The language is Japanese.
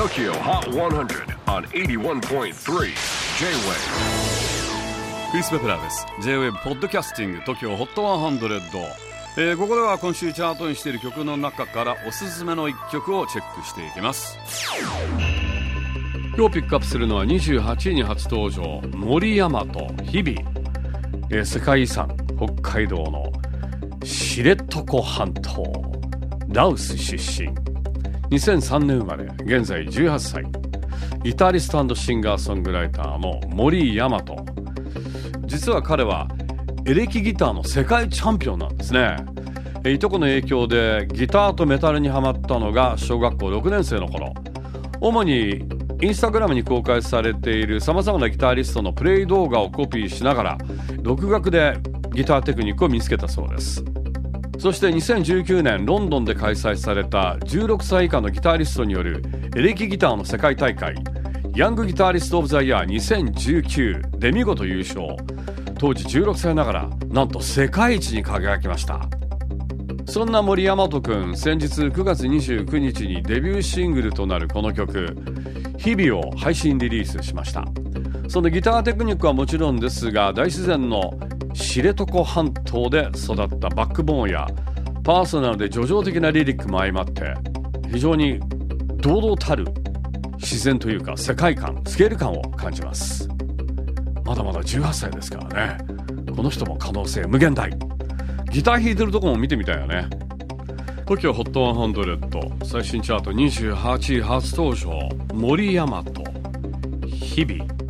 TOKYO HOT 100 on 81.3 J-WAVE クリス・ベプラーです J-WAVE ポッドキャスティング TOKYO HOT 100、えー、ここでは今週チャートにしている曲の中からおすすめの一曲をチェックしていきます。今日ピックアップするのは28位に初登場森山と日々、えー、世界遺産北海道の知床半島。ラウス出身2003年生まれ現在18歳ギタリストシンガーソングライターの森大和実は彼はエレキギターの世界チャンピオンなんですね。いとこの影響でギターとメタルにはまったのが小学校6年生の頃。主にインスタグラムに公開されているさまざまなギタリストのプレイ動画をコピーしながら独学でギターテクニックを見つけたそうです。そして2019年ロンドンで開催された16歳以下のギタリストによるエレキギターの世界大会ヤングギタリスト・オブ・ザ・イヤー2019で見事優勝。当時16歳ながらなんと世界一に輝きました。そんな森大和くん先日9月29日にデビューシングルとなるこの曲「日々」を配信リリースしました。そのギターテクニックはもちろんですが大自然の知床半島で育ったバックボーンやパーソナルで叙情的なリリックも相まって非常に堂々たる自然というか世界観スケール感を感じます。まだまだ18歳ですからね。この人も可能性無限大。ギター弾いてるとこも見てみたいよね。TOKIOHOT100 最新チャート28位初登場森山と日々。